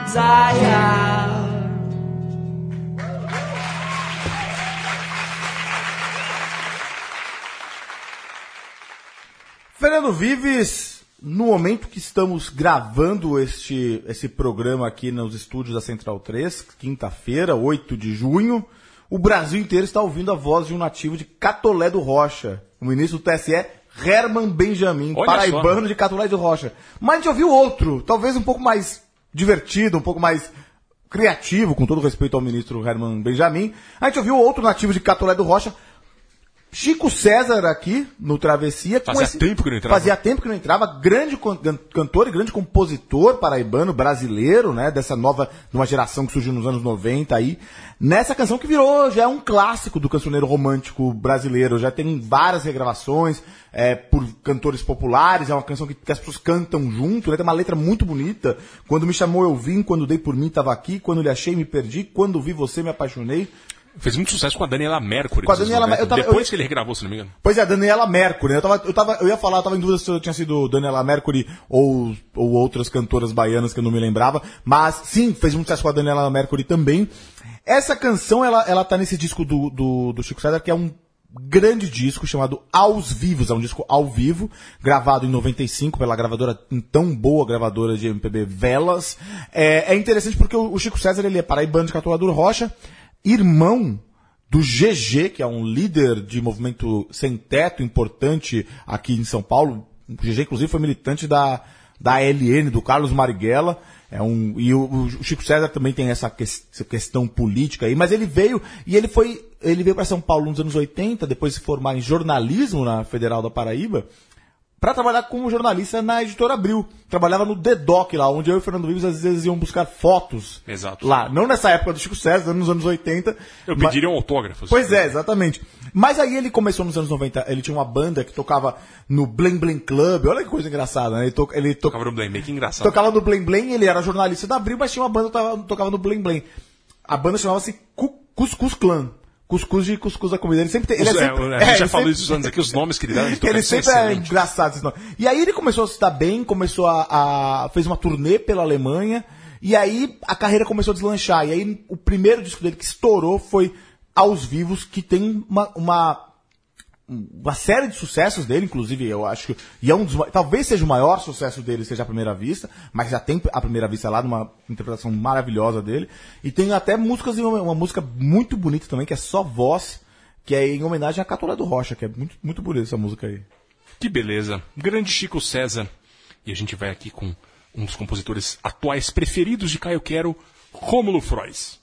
Zaya. Fernando Vives, no momento que estamos gravando este, esse programa aqui nos estúdios da Central 3, quinta-feira, 8 de junho, o Brasil inteiro está ouvindo a voz de um nativo de Catolé do Rocha, o ministro do TSE, Herman Benjamin, Olha paraibano só. de Catolé do Rocha. Mas a gente ouviu outro, talvez um pouco mais divertido, um pouco mais criativo, com todo respeito ao ministro Herman Benjamin. A gente ouviu outro nativo de Catolé do Rocha, Chico César aqui no Travessia. Fazia tempo que não entrava. Fazia tempo que não entrava. Grande cantor e grande compositor paraibano, brasileiro, né? Dessa nova, numa geração que surgiu nos anos 90 aí. Nessa canção que virou, já é um clássico do cancioneiro romântico brasileiro. Já tem várias regravações é, por cantores populares. É uma canção que, que as pessoas cantam junto, né? Tem uma letra muito bonita. Quando me chamou eu vim, quando dei por mim tava aqui, quando lhe achei me perdi, quando vi você me apaixonei. Fez muito sucesso com a Daniela Mercury. Com a Daniela 90. Mer- eu tava- Depois eu- que ele regravou, se não me engano. Pois é, Daniela Mercury. né? Eu, tava, eu, tava, eu ia falar, eu tava em dúvida se eu tinha sido Daniela Mercury ou, ou outras cantoras baianas que eu não me lembrava. Mas sim, fez muito sucesso com a Daniela Mercury também. Essa canção, ela, ela tá nesse disco do, do, do Chico César, que é um grande disco chamado Aos Vivos. É um disco ao vivo, gravado em 95 pela gravadora, tão boa gravadora de MPB Velas. É, é interessante porque o, o Chico César, ele é paraibano de Catulador Rocha, irmão do GG, que é um líder de movimento sem teto importante aqui em São Paulo. O GG, inclusive, foi militante da, da ALN, do Carlos Marighella. É um, e o, o Chico César também tem essa, que- essa questão política aí, mas ele veio, e ele foi, ele veio para São Paulo nos anos 80, depois de se formar em jornalismo na Federal da Paraíba, para trabalhar como jornalista na editora Abril. Trabalhava no The Doc lá, onde eu e o Fernando Vives às vezes iam buscar fotos Exato. lá. Não nessa época do Chico César, nos anos 80. Eu mas- pediria um autógrafo. Pois é, exatamente. Mas aí ele começou nos anos 90, ele tinha uma banda que tocava no Blém Blém Club, olha que coisa engraçada, né? Ele, to, ele to, Tocava no Blame, que engraçado. tocava no Blém Blém, ele era jornalista da Abril, mas tinha uma banda que tocava no Blém Blém. A banda chamava-se Cu- Cuscuz Clan. Cuscuz de cuscuz da comida. Ele sempre tem. Ele é é, sempre, a gente é, já ele falou sempre- isso antes aqui, os nomes que ele dá ele sempre é engraçado esse nome. E aí ele começou a se dar bem, começou a, a- fez uma turnê pela Alemanha, e aí a carreira começou a deslanchar. E aí o primeiro disco dele que estourou foi Aos Vivos, que tem uma, uma, uma série de sucessos dele, inclusive eu acho que, e é um dos, talvez seja o maior sucesso dele, seja a primeira vista, mas já tem a primeira vista lá, numa interpretação maravilhosa dele, e tem até músicas, uma, uma música muito bonita também, que é só voz, que é em homenagem à Catolé do Rocha, que é muito, muito bonita essa música aí. Que beleza. Grande Chico César. E a gente vai aqui com um dos compositores atuais preferidos de Caio Quero, Rômulo Frois.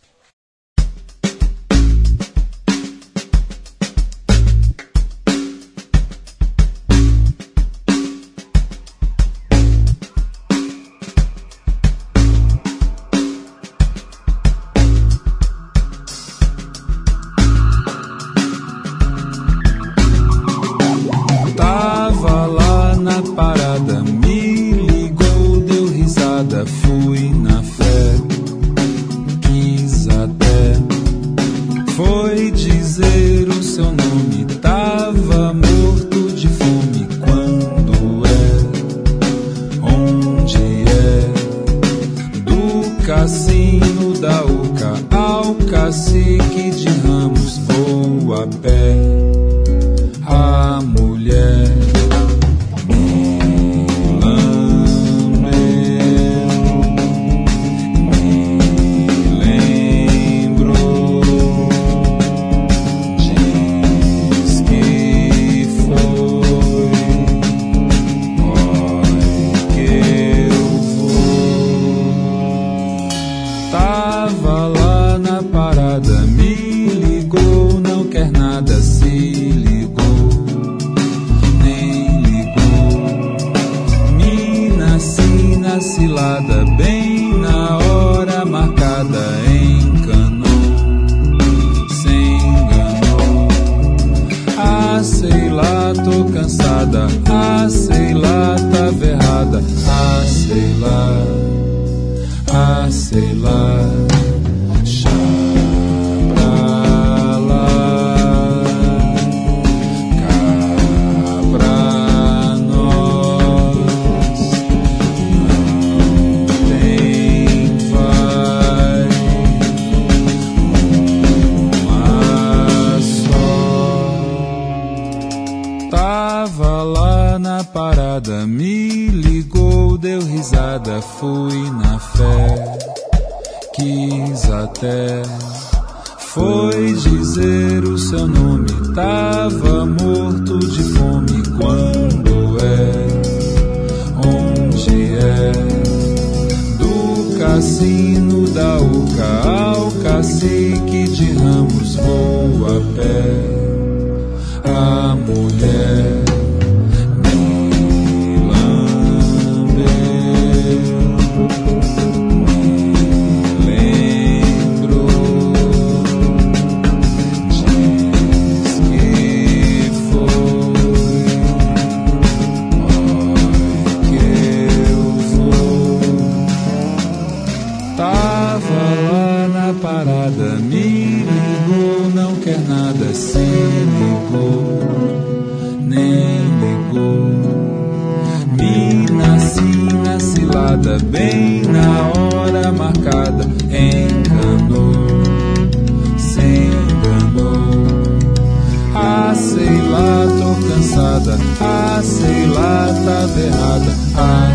Ah, sei lá, tava errada, ah,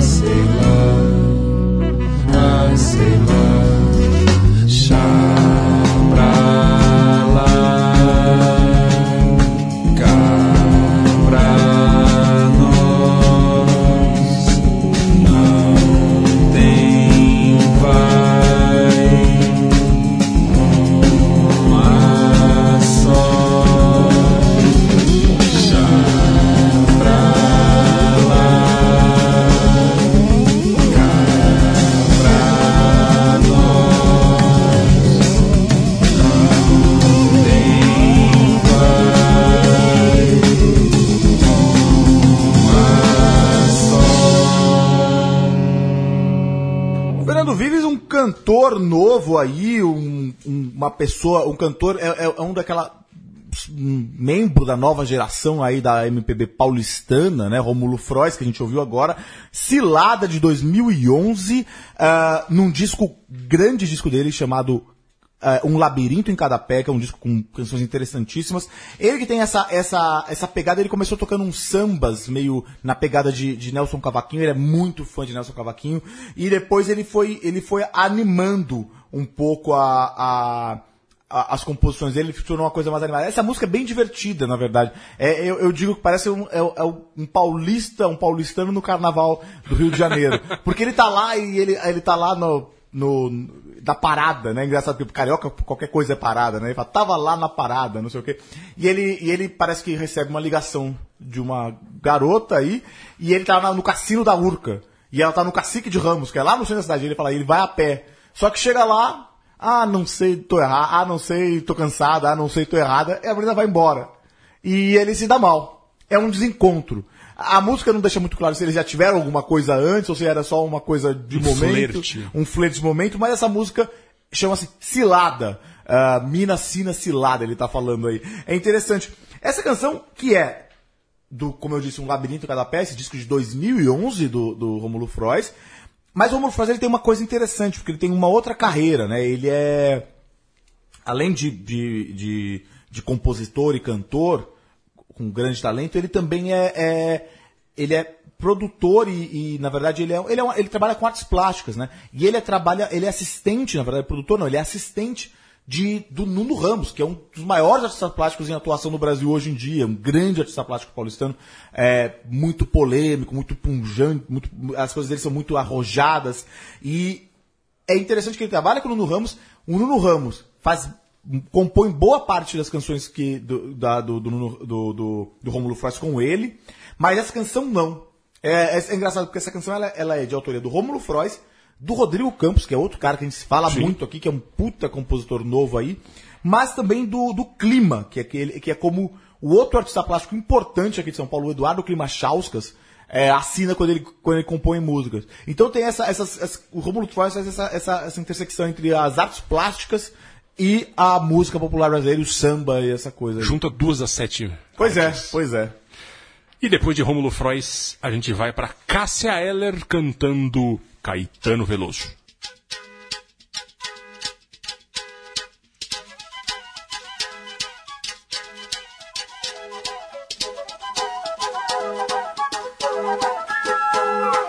uma pessoa, um cantor, é, é- é um daquela membro da nova geração aí da MPB paulistana, né, Romulo Frois, que a gente ouviu agora, Cilada de 2011, ah, num disco, grande disco dele chamado ah, Um Labirinto em Cada Pé, que é um disco com canções interessantíssimas. Ele que tem essa, essa, essa pegada, ele começou tocando uns sambas, meio na pegada de, de Nelson Cavaquinho, ele é muito fã de Nelson Cavaquinho, e depois ele foi, ele foi animando um pouco a, a a- as composições dele tornou uma coisa mais animada. Essa música é bem divertida, na verdade. É, eu, eu digo que parece um, é, é um paulista, um paulistano no carnaval do Rio de Janeiro. Porque ele tá lá e ele, ele tá lá no, no, da parada, né? Engraçado, porque carioca qualquer coisa é parada, né? Ele fala, tava lá na parada, não sei o quê. E ele, e ele parece que recebe uma ligação de uma garota aí, e ele tá no cassino da Urca. E ela tá no Cacique de Ramos, que é lá no centro da cidade. Ele fala, ele vai a pé. Só que chega lá, ah, não sei, tô errado, ah, não sei, tô cansada, ah, não sei, tô errada, e a menina vai embora. E ele se dá mal. É um desencontro. A música não deixa muito claro se eles já tiveram alguma coisa antes ou se era só uma coisa de Um momento. flerte. Um flerte de momento, mas essa música chama-se Cilada. Ah, Mina Sina Cilada, ele tá falando aí. É interessante. Essa canção, que é do, como eu disse, um labirinto cada pé, esse disco de 2011 do, do Romulo Frois. Mas o Romulo ele tem uma coisa interessante, porque ele tem uma outra carreira, né? Ele é, além de, de, de, de compositor e cantor, com grande talento, ele também é, é- ele é produtor e, e, na verdade ele é, ele, é um- ele trabalha com artes plásticas, né? E ele é trabalha, ele é assistente, na verdade, produtor não, ele é assistente de do Nuno Ramos, que é um dos maiores artistas plásticos em atuação no Brasil hoje em dia, um grande artista plástico paulistano, é, muito polêmico, muito punjante, muito, as coisas dele são muito arrojadas e é interessante que ele trabalha com o Nuno Ramos. O Nuno Ramos faz compõe boa parte das canções que do, da- do, do, do, do, do Romulo Frois com ele, mas essa canção não. É, é- é engraçado porque essa canção ela, ela é de autoria do Romulo Frois, do Rodrigo Campos, que é outro cara que a gente fala Sim. muito aqui, que é um puta compositor novo aí, mas também do, do Clima, que é, aquele, que é como O outro artista plástico importante aqui de São Paulo, o Eduardo Klimachauskas, é, assina quando ele, quando ele compõe músicas. Então tem essa, essas, essa- o Romulo faz essa, essa, essa intersecção entre as artes plásticas e a música popular brasileira, o samba e essa coisa. aí. Junta duas das sete. Pois é, pois é. E depois de Rômulo Frois, a gente vai pra Cássia Eller cantando Caetano Veloso.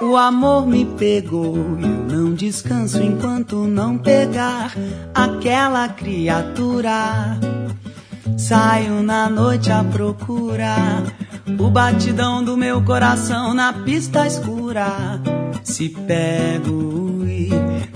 O amor me pegou e eu não descanso enquanto não pegar aquela criatura. Saio na noite à procura o batidão do meu coração na pista escura. Se pego e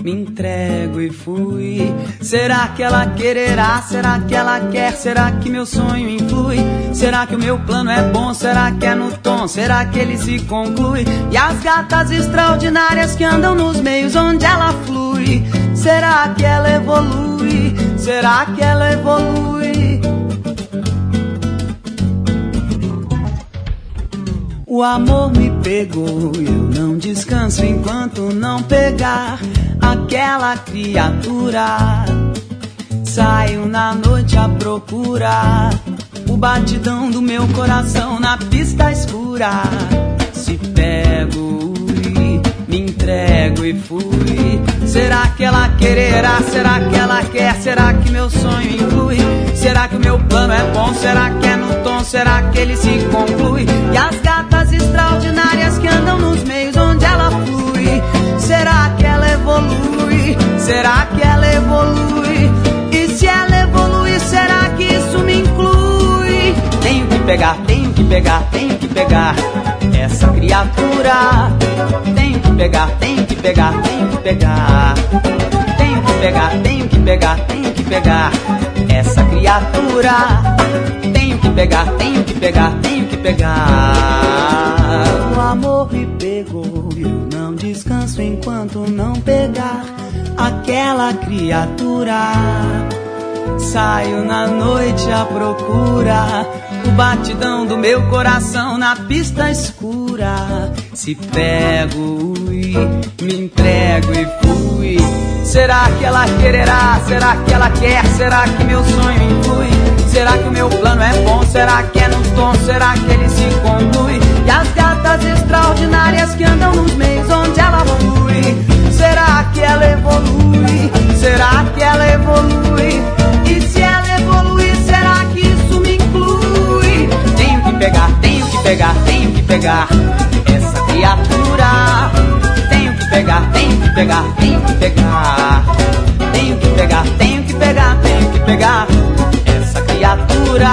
me entrego e fui. Será que ela quererá? Será que ela quer? Será que meu sonho influi? Será que o meu plano é bom? Será que é no tom? Será que ele se conclui? E as gatas extraordinárias que andam nos meios onde ela flui? Será que ela evolui? Será que ela evolui? O amor me pegou eu não descanso enquanto não pegar aquela criatura. Saio na noite à procura o batidão do meu coração na pista escura. Se pego e me entrego e fui. Será que ela quererá? Será que ela quer? Será que meu sonho inclui? Será que o meu plano é bom? Será que é no tom? Será que ele se conclui? E as gatas extraordinárias que andam nos meios onde ela flui. Será que ela evolui? Será que ela evolui? E se ela evolui, será que isso me inclui? Tenho que pegar, tenho que pegar, tenho que pegar essa criatura. Tenho que pegar, tenho que pegar, tenho que pegar. Pegar, tenho que pegar, tenho que pegar essa criatura. Tenho que pegar, tenho que pegar, tenho que pegar. O amor me pegou eu não descanso enquanto não pegar aquela criatura. Saio na noite à procura o batidão do meu coração na pista escura. Se pego e me entrego e fui. Será que ela quererá? Será que ela quer? Será que meu sonho influi? Será que o meu plano é bom? Será que é no tom? Será que ele se conclui? E as gatas extraordinárias que andam nos meios onde ela flui. Será que ela evolui? Será que ela evolui? E se pegar, tenho que pegar, tenho que pegar essa criatura. Tenho que pegar, tenho que pegar, tenho que pegar. Tenho que pegar, tenho que pegar, tenho que pegar essa criatura.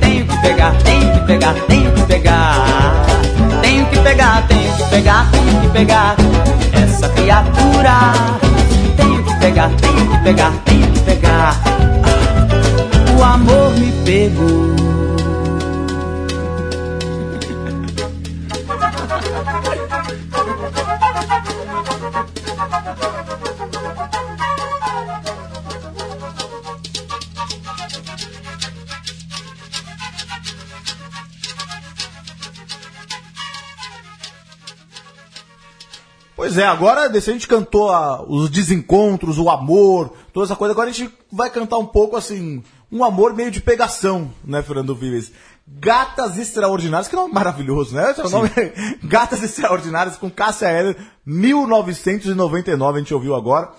Tenho que pegar, tenho que pegar, tenho que pegar. Tenho que pegar, tenho que pegar, tenho que pegar essa criatura. Tenho que pegar, tenho que pegar, tenho que pegar. Ah, o amor me pegou. Pois é, agora a gente cantou a- os desencontros, o amor, toda essa coisa. Agora a gente vai cantar um pouco assim, um amor meio de pegação, né, Fernando Vives? Gatas Extraordinárias, que nome maravilhoso, né? Esse é nome Gatas Extraordinárias com Cássia Eller, 1999, a gente ouviu agora.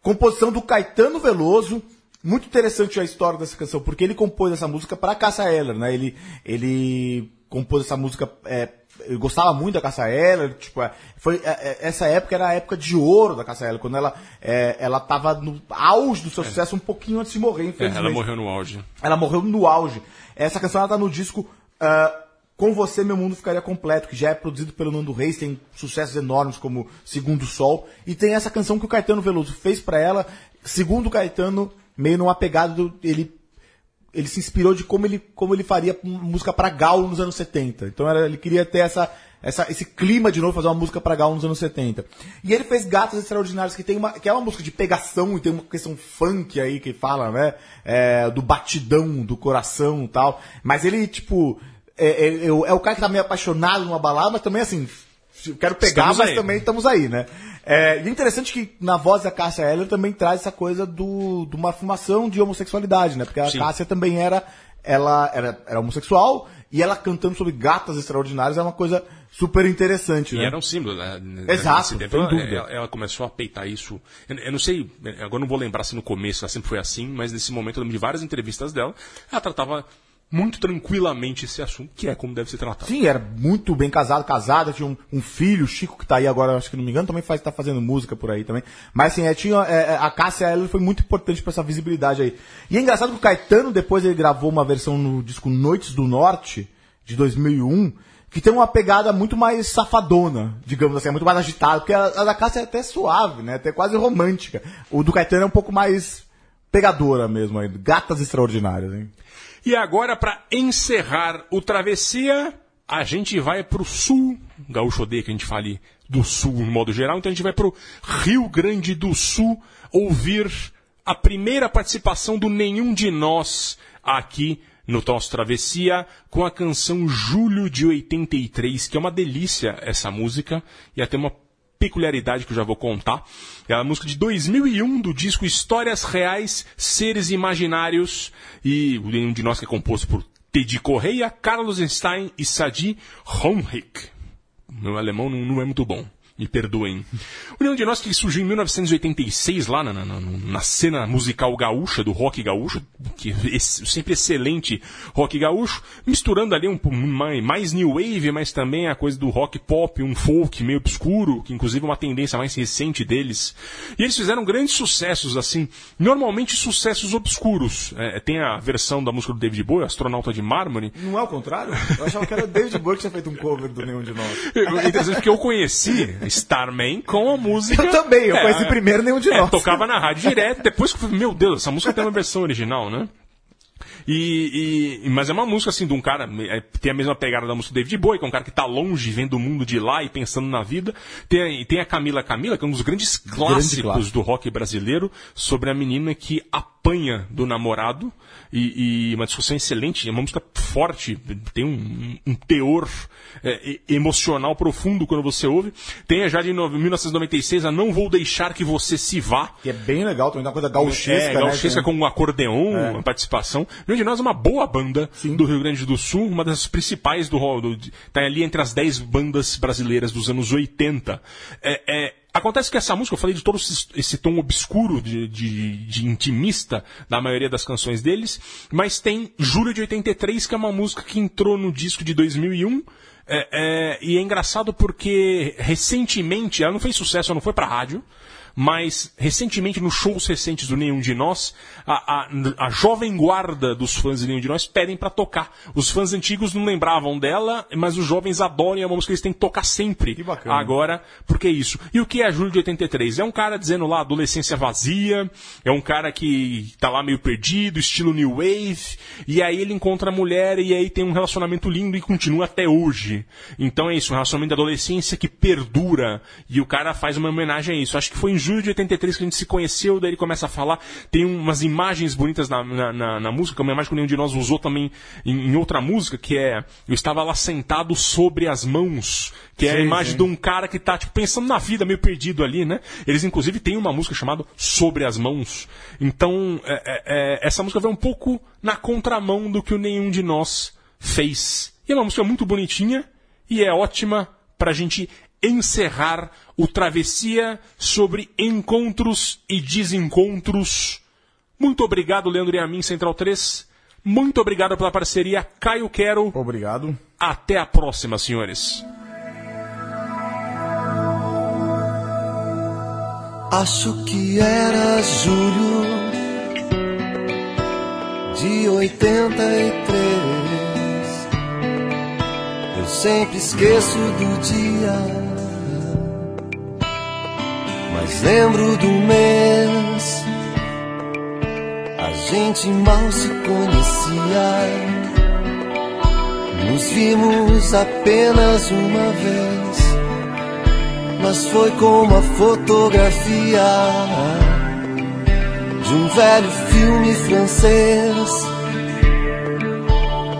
Composição do Caetano Veloso. Muito interessante a história dessa canção, porque ele compôs essa música para Cássia Eller, né? Ele, ele compôs essa música é, eu gostava muito da Cássia Eller, tipo, é, foi, é, é, essa época era a época de ouro da Cássia Eller, quando ela, é, ela tava no auge do seu sucesso um pouquinho antes de morrer, É, infelizmente. ela morreu no auge. Ela morreu no auge. Essa canção ela tá no disco ah, Com Você Meu Mundo Ficaria Completo, que já é produzido pelo Nando Reis, tem sucessos enormes como Segundo Sol. E tem essa canção que o Caetano Veloso fez pra ela, segundo o Caetano, meio numa pegada do. Ele, ele se inspirou de como ele, como ele faria música pra Gal nos anos 70. Então era- ele queria ter essa, essa, esse clima de novo, fazer uma música pra Gal nos anos 70. E ele fez Gatos Extraordinários, que tem uma, que é uma música de pegação e tem uma questão funk aí que fala, né? É, do batidão, do coração e tal. Mas ele, tipo, é, é, é o é o cara que tá meio apaixonado numa balada, mas também assim, quero pegar, Estamos mas aí. também estamos aí, né? É, e é interessante que na voz da Cássia Eller também traz essa coisa do, de uma afirmação de homossexualidade, né? Porque a Sim. Cássia também era, ela era, era homossexual e ela cantando sobre gatas extraordinárias é uma coisa super interessante, E né? era um símbolo, né? Exato, tempo, sem ela, dúvida. ela- ela começou a peitar isso. Eu, eu não sei, agora não vou lembrar se no começo ela sempre foi assim, mas nesse momento eu lembro de várias entrevistas dela, ela tratava muito tranquilamente esse assunto, que é como deve ser tratado. Sim, era muito bem casado, casada, tinha um, um filho, Chico, que tá aí agora, acho que não me engano, também faz, tá fazendo música por aí também. Mas assim, é, tinha, é, é, a Cássia ela foi muito importante pra essa visibilidade aí. E é engraçado que o Caetano, depois ele gravou uma versão no disco Noites do Norte, de 2001, que tem uma pegada muito mais safadona, digamos assim, é muito mais agitada, porque a, a da Cássia é até suave, né, até quase romântica. O do Caetano é um pouco mais pegadora mesmo, aí, gatas extraordinárias, hein. E agora, para encerrar o Travessia, a gente vai pro sul. Gaúcho odeia que a gente fale do sul no modo geral, então a gente vai pro Rio Grande do Sul ouvir a primeira participação do Nenhum de Nós aqui no nosso Travessia com a canção Julho de 83, que é uma delícia essa música e até uma peculiaridade que eu já vou contar. É a música de 2001 do disco Histórias Reais, Seres Imaginários e nenhum de nós que é composto por Teddy Correia, Carlos Stein e Sadi Honrick. Meu alemão não é muito bom. Me perdoem. O Nenhum de Nós que surgiu em 1986 lá na, na, na- na cena musical gaúcha, do rock gaúcho, que é sempre excelente rock gaúcho, misturando ali um, mais, new wave, mas também a coisa do rock pop, um folk meio obscuro, que inclusive é uma tendência mais recente deles. E eles fizeram grandes sucessos, assim, normalmente sucessos obscuros. É, tem a versão da música do David Bowie, Astronauta de Mármore, Não é o contrário? Eu achava que era o David Bowie que tinha feito um cover do Nenhum de Nós. É interessante porque eu conheci Starman com a música. Eu também, eu conheci primeiro Nenhum de é, Nós. Tocava na rádio direto, depois que meu Deus, essa música tem uma versão original, né? E, e- mas é uma música assim de um cara, é, tem a mesma pegada da música do David Bowie, que é um cara que tá longe, vendo o mundo de lá e pensando na vida. Tem, a- e tem a Camila Camila, que é um dos grandes clássicos clássico. do rock brasileiro, sobre a menina que apanha do namorado. E, e uma discussão excelente, é uma música forte, tem um, um teor é, emocional profundo quando você ouve. Tem a já de no- 1996, a Não Vou Deixar Que Você Se Vá, Que é bem legal, também uma coisa gauchesca, é, né? gauchesca Que- com um acordeon, É. uma participação. Nenhum de nós é uma boa banda do Rio Grande do Sul, uma das principais do, ro- do tá ali entre as 10 bandas brasileiras dos anos 80. É, é, acontece que essa música, eu falei de todo esse, tom obscuro de, de, de intimista da maioria das canções deles, mas tem Julho de 83, que é uma música que entrou no disco de 2001. É, é, e é engraçado porque recentemente, ela não fez sucesso, ela não foi pra rádio, mas recentemente, nos shows recentes do Nenhum de Nós, a, a, a jovem guarda dos fãs de Nenhum de Nós pedem pra tocar. Os fãs antigos não lembravam dela, mas os jovens adoram e é uma música que eles têm que tocar sempre. Que bacana. Agora, porque é isso. E o que é Julho de 83? É um cara dizendo lá, adolescência vazia, é um cara que tá lá meio perdido, estilo New Wave, e aí ele encontra a mulher e aí tem um relacionamento lindo e continua até hoje. Então é isso, um relacionamento de adolescência que perdura, e o cara faz uma homenagem a isso. Acho que foi em julho de 83 que a gente se conheceu, daí ele começa a falar, tem umas imagens bonitas na, na, na- na música, que é uma imagem que nenhum de nós usou também em, em outra música, que é, eu estava lá sentado sobre as mãos, que é a Sim, imagem sim. de um cara que tá, tipo, pensando na vida, meio perdido ali, né? Eles, inclusive, têm uma música chamada Sobre as Mãos. Então, é, é, é, essa música vai um pouco na contramão do que o nenhum de nós fez. E é uma música muito bonitinha e é ótima pra gente encerrar o Travessia sobre encontros e desencontros. Muito obrigado, Leandro e a mim, Central 3. Muito obrigado pela parceria, Caio Quero. Obrigado. Até a próxima, senhores. Acho que era julho de 83. Eu sempre esqueço do dia, mas lembro do mês. A gente mal se conhecia. Nos vimos apenas uma vez, mas foi como a fotografia de um velho filme francês.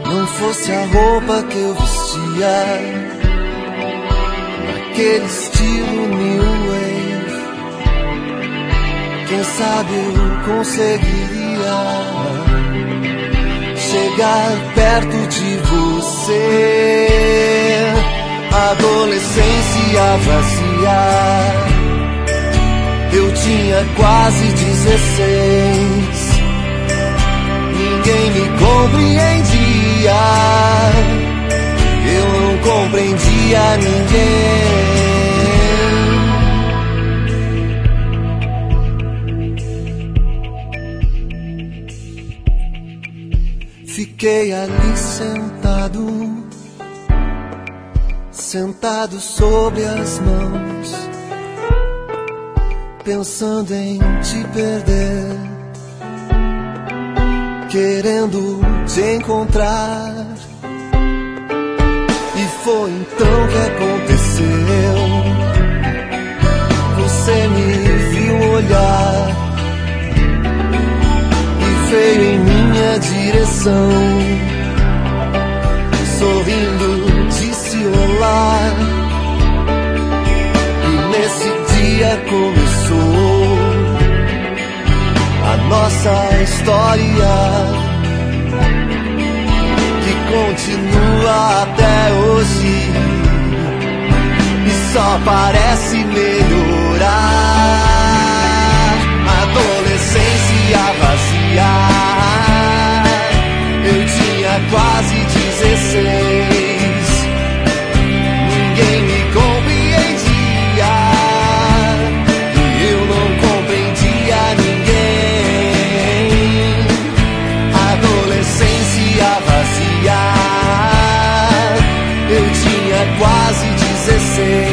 Não fosse a roupa que eu vestia, naquele estilo quem sabe eu conseguiria chegar perto de você. Adolescência vazia. Eu tinha quase 16. Ninguém me compreendia. Eu não compreendia ninguém. Fiquei ali sentado, sentado sobre as mãos, pensando em te perder, querendo te encontrar. E foi então que aconteceu. Você me viu olhar e veio em minha direção. Sorrindo, disse olá. E nesse dia começou a nossa história. Que continua até hoje. E só parece melhorar. Adolescência vazia. Eu tinha quase 16. Ninguém me compreendia. E eu não compreendia ninguém. Adolescência vazia. Eu tinha quase 16.